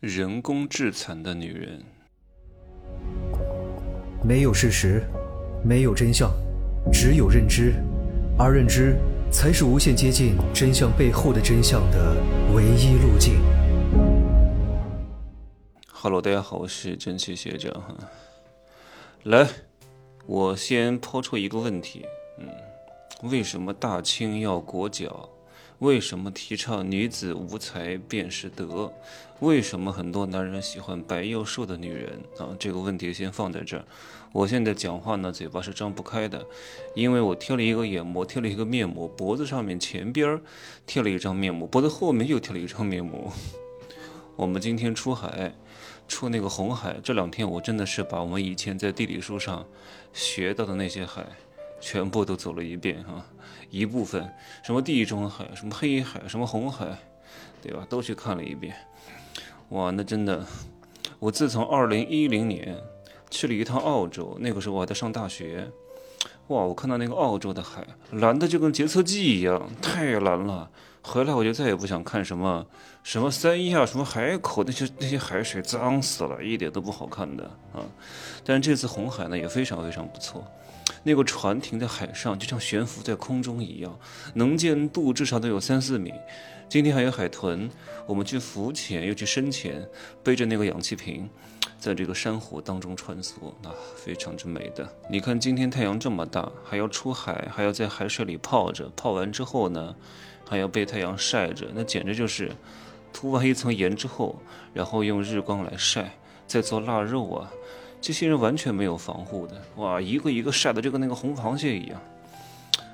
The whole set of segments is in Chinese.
人工致残的女人，没有事实，没有真相，只有认知，而认知才是无限接近真相背后的真相的唯一路径。Hello，大家好，我是真气学长哈。来，我先抛出一个问题，嗯，为什么大清要裹脚？为什么提倡女子无才便是德？为什么很多男人喜欢白又瘦的女人啊？这个问题先放在这儿。我现在讲话呢，嘴巴是张不开的，因为我贴了一个眼膜，贴了一个面膜，脖子上面前边贴了一张面膜，脖子后面又贴了一张面膜。我们今天出海，出那个红海，这两天我真的是把我们以前在地理书上学到的那些海。全部都走了一遍哈，一部分什么地中海、什么黑海、什么红海，对吧？都去看了一遍。哇，那真的，我自从二零一零年去了一趟澳洲，那个时候我还在上大学。哇，我看到那个澳洲的海蓝的就跟洁厕剂一样，太蓝了。回来我就再也不想看什么什么三亚、什么海口那些那些海水脏死了，一点都不好看的啊。但是这次红海呢也非常非常不错。那个船停在海上，就像悬浮在空中一样，能见度至少都有三四米。今天还有海豚，我们去浮潜又去深潜，背着那个氧气瓶，在这个珊瑚当中穿梭，啊，非常之美的。你看今天太阳这么大，还要出海，还要在海水里泡着，泡完之后呢，还要被太阳晒着，那简直就是涂完一层盐之后，然后用日光来晒，再做腊肉啊。这些人完全没有防护的，哇，一个一个晒的就跟那个红螃蟹一样，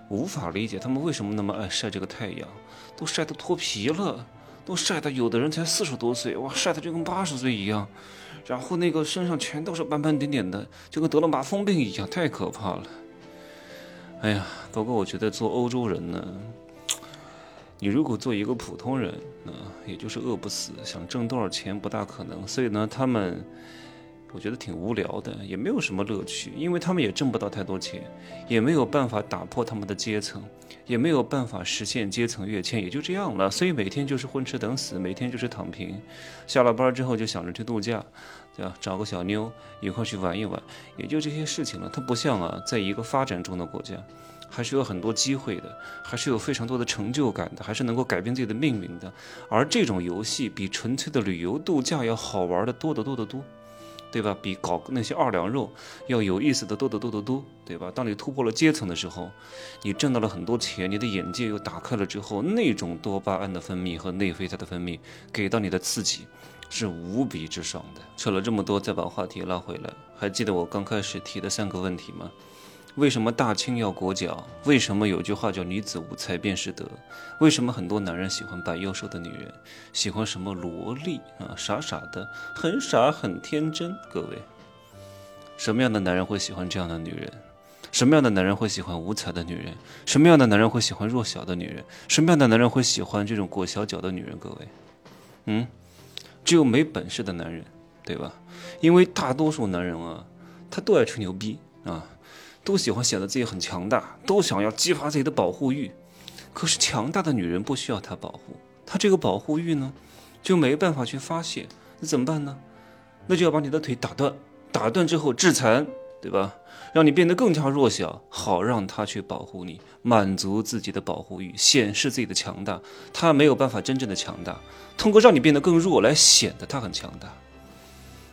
无法理解他们为什么那么爱晒这个太阳，都晒得脱皮了，都晒得有的人才四十多岁，哇，晒得就跟八十岁一样，然后那个身上全都是斑斑点点的，就跟得了麻风病一样，太可怕了。哎呀，不过我觉得做欧洲人呢，你如果做一个普通人，啊，也就是饿不死，想挣多少钱不大可能，所以呢，他们。我觉得挺无聊的，也没有什么乐趣，因为他们也挣不到太多钱，也没有办法打破他们的阶层，也没有办法实现阶层跃迁，也就这样了。所以每天就是混吃等死，每天就是躺平。下了班之后就想着去度假，对吧？找个小妞一块去玩一玩，也就这些事情了。它不像啊，在一个发展中的国家，还是有很多机会的，还是有非常多的成就感的，还是能够改变自己的命运的。而这种游戏比纯粹的旅游度假要好玩的多得多得多。对吧？比搞那些二两肉要有意思的多得多得多，对吧？当你突破了阶层的时候，你挣到了很多钱，你的眼界又打开了之后，那种多巴胺的分泌和内啡肽的分泌给到你的刺激是无比之爽的。扯了这么多，再把话题拉回来，还记得我刚开始提的三个问题吗？为什么大清要裹脚？为什么有句话叫“女子无才便是德”？为什么很多男人喜欢白幼瘦的女人？喜欢什么萝莉啊？傻傻的，很傻，很天真。各位，什么样的男人会喜欢这样的女人？什么样的男人会喜欢无才的女人？什么样的男人会喜欢弱小的女人？什么样的男人会喜欢这种裹小脚的女人？各位，嗯，只有没本事的男人，对吧？因为大多数男人啊，他都爱吹牛逼啊。都喜欢显得自己很强大，都想要激发自己的保护欲。可是强大的女人不需要他保护，她这个保护欲呢，就没办法去发泄。那怎么办呢？那就要把你的腿打断，打断之后致残，对吧？让你变得更加弱小，好让他去保护你，满足自己的保护欲，显示自己的强大。他没有办法真正的强大，通过让你变得更弱来显得他很强大。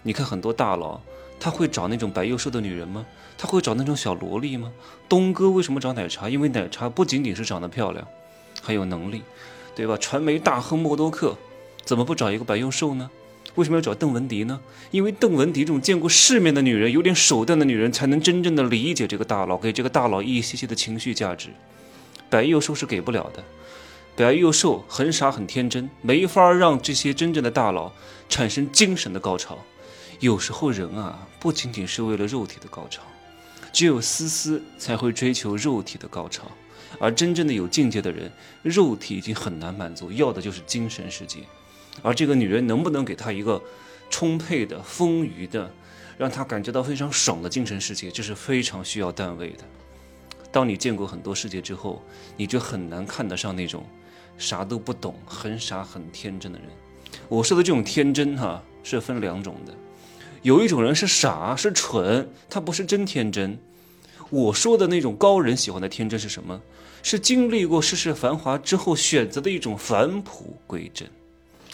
你看很多大佬。他会找那种白又瘦的女人吗？他会找那种小萝莉吗？东哥为什么找奶茶？因为奶茶不仅仅是长得漂亮，还有能力，对吧？传媒大亨默多克怎么不找一个白又瘦呢？为什么要找邓文迪呢？因为邓文迪这种见过世面的女人，有点手段的女人，才能真正的理解这个大佬，给这个大佬一些些的情绪价值。白又瘦是给不了的，白又瘦很傻很天真，没法让这些真正的大佬产生精神的高潮。有时候人啊，不仅仅是为了肉体的高潮，只有思思才会追求肉体的高潮，而真正的有境界的人，肉体已经很难满足，要的就是精神世界。而这个女人能不能给他一个充沛的、丰腴的，让他感觉到非常爽的精神世界，这是非常需要段位的。当你见过很多世界之后，你就很难看得上那种啥都不懂、很傻很天真的人。我说的这种天真哈，是分两种的，有一种人是傻是蠢，他不是真天真。我说的那种高人喜欢的天真是什么？是经历过世事繁华之后选择的一种返璞归真。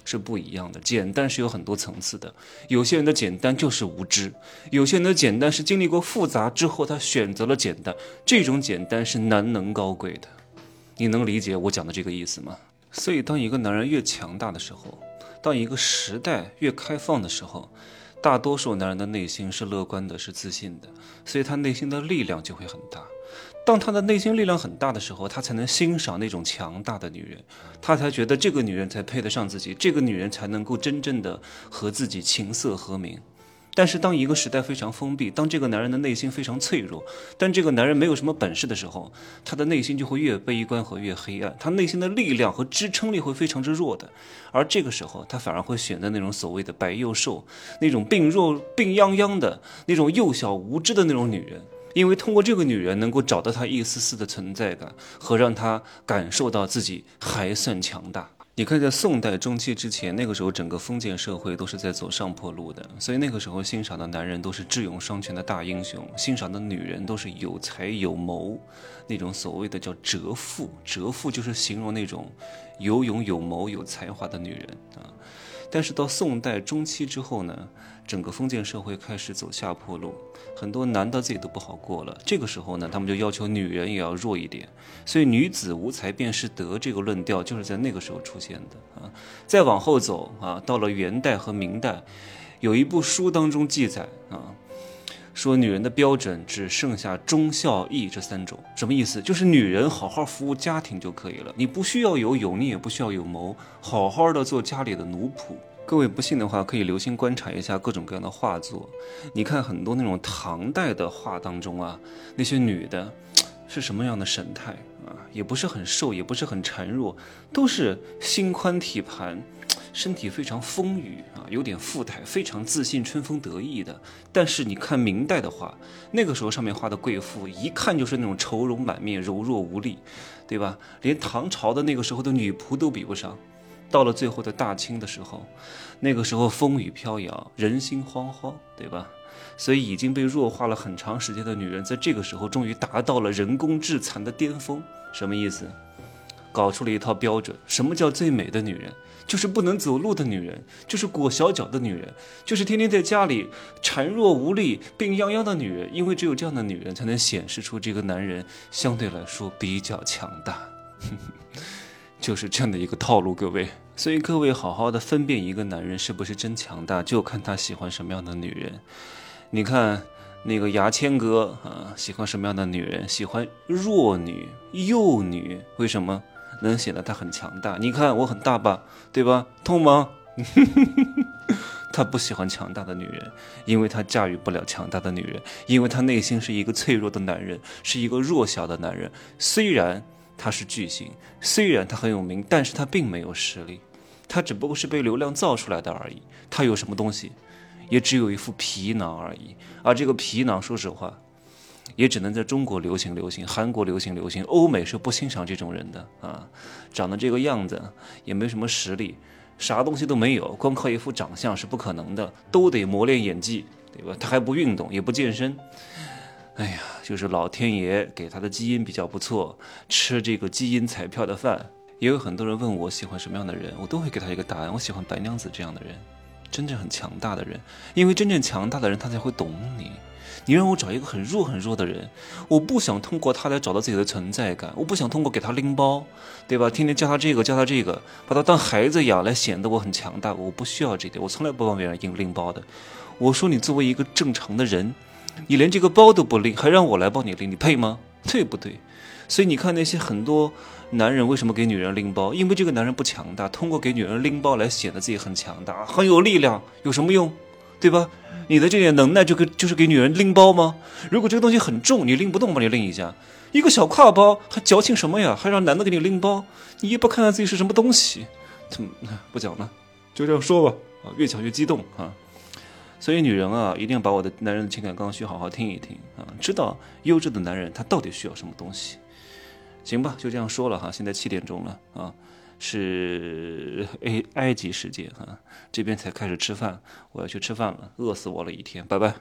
是不一样的，简单是有很多层次的。有些人的简单就是无知，有些人的简单是经历过复杂之后他选择了简单。这种简单是难能高贵的，你能理解我讲的这个意思吗？所以，当一个男人越强大的时候，当一个时代越开放的时候，大多数男人的内心是乐观的，是自信的，所以他内心的力量就会很大。当他的内心力量很大的时候，他才能欣赏那种强大的女人，他才觉得这个女人才配得上自己，这个女人才能够真正的和自己琴瑟和鸣。但是，当一个时代非常封闭，当这个男人的内心非常脆弱，但这个男人没有什么本事的时候，他的内心就会越悲观和越黑暗，他内心的力量和支撑力会非常之弱的。而这个时候，他反而会选择那种所谓的白幼瘦，那种病弱病殃殃的那种幼小无知的那种女人。因为通过这个女人，能够找到他一丝丝的存在感，和让他感受到自己还算强大。你看，在宋代中期之前，那个时候整个封建社会都是在走上坡路的，所以那个时候欣赏的男人都是智勇双全的大英雄，欣赏的女人都是有才有谋，那种所谓的叫折妇。折妇就是形容那种有勇有谋有才华的女人啊。但是到宋代中期之后呢？整个封建社会开始走下坡路，很多男的自己都不好过了。这个时候呢，他们就要求女人也要弱一点。所以“女子无才便是德”这个论调就是在那个时候出现的啊。再往后走啊，到了元代和明代，有一部书当中记载啊，说女人的标准只剩下忠孝义这三种。什么意思？就是女人好好服务家庭就可以了，你不需要有勇，你也不需要有谋，好好的做家里的奴仆。各位不信的话，可以留心观察一下各种各样的画作。你看很多那种唐代的画当中啊，那些女的，是什么样的神态啊？也不是很瘦，也不是很孱弱，都是心宽体盘，身体非常丰腴啊，有点富态，非常自信、春风得意的。但是你看明代的画，那个时候上面画的贵妇，一看就是那种愁容满面、柔弱无力，对吧？连唐朝的那个时候的女仆都比不上。到了最后的大清的时候，那个时候风雨飘摇，人心惶惶，对吧？所以已经被弱化了很长时间的女人，在这个时候终于达到了人工致残的巅峰。什么意思？搞出了一套标准。什么叫最美的女人？就是不能走路的女人，就是裹小脚的女人，就是天天在家里孱弱无力、病殃殃的女人。因为只有这样的女人，才能显示出这个男人相对来说比较强大。就是这样的一个套路，各位。所以各位好好的分辨一个男人是不是真强大，就看他喜欢什么样的女人。你看那个牙签哥啊，喜欢什么样的女人？喜欢弱女、幼女。为什么能显得他很强大？你看我很大吧，对吧？痛吗？他不喜欢强大的女人，因为他驾驭不了强大的女人，因为他内心是一个脆弱的男人，是一个弱小的男人。虽然。他是巨星，虽然他很有名，但是他并没有实力，他只不过是被流量造出来的而已。他有什么东西，也只有一副皮囊而已。而这个皮囊，说实话，也只能在中国流行流行，韩国流行流行，欧美是不欣赏这种人的啊。长得这个样子，也没什么实力，啥东西都没有，光靠一副长相是不可能的，都得磨练演技，对吧？他还不运动，也不健身。哎呀，就是老天爷给他的基因比较不错，吃这个基因彩票的饭。也有很多人问我喜欢什么样的人，我都会给他一个答案。我喜欢白娘子这样的人，真正很强大的人。因为真正强大的人，他才会懂你。你让我找一个很弱很弱的人，我不想通过他来找到自己的存在感，我不想通过给他拎包，对吧？天天教他这个教他这个，把他当孩子养来显得我很强大。我不需要这点，我从来不帮别人拎拎包的。我说你作为一个正常的人。你连这个包都不拎，还让我来帮你拎，你配吗？对不对？所以你看那些很多男人为什么给女人拎包？因为这个男人不强大，通过给女人拎包来显得自己很强大，很有力量，有什么用？对吧？你的这点能耐就给就是给女人拎包吗？如果这个东西很重，你拎不动，帮你拎一下，一个小挎包还矫情什么呀？还让男的给你拎包？你也不看看自己是什么东西？怎么 不讲了？就这样说吧。啊，越讲越激动啊。所以女人啊，一定要把我的男人的情感刚需好好听一听啊，知道优质的男人他到底需要什么东西。行吧，就这样说了哈。现在七点钟了啊，是埃埃及时间啊，这边才开始吃饭，我要去吃饭了，饿死我了一天，拜拜。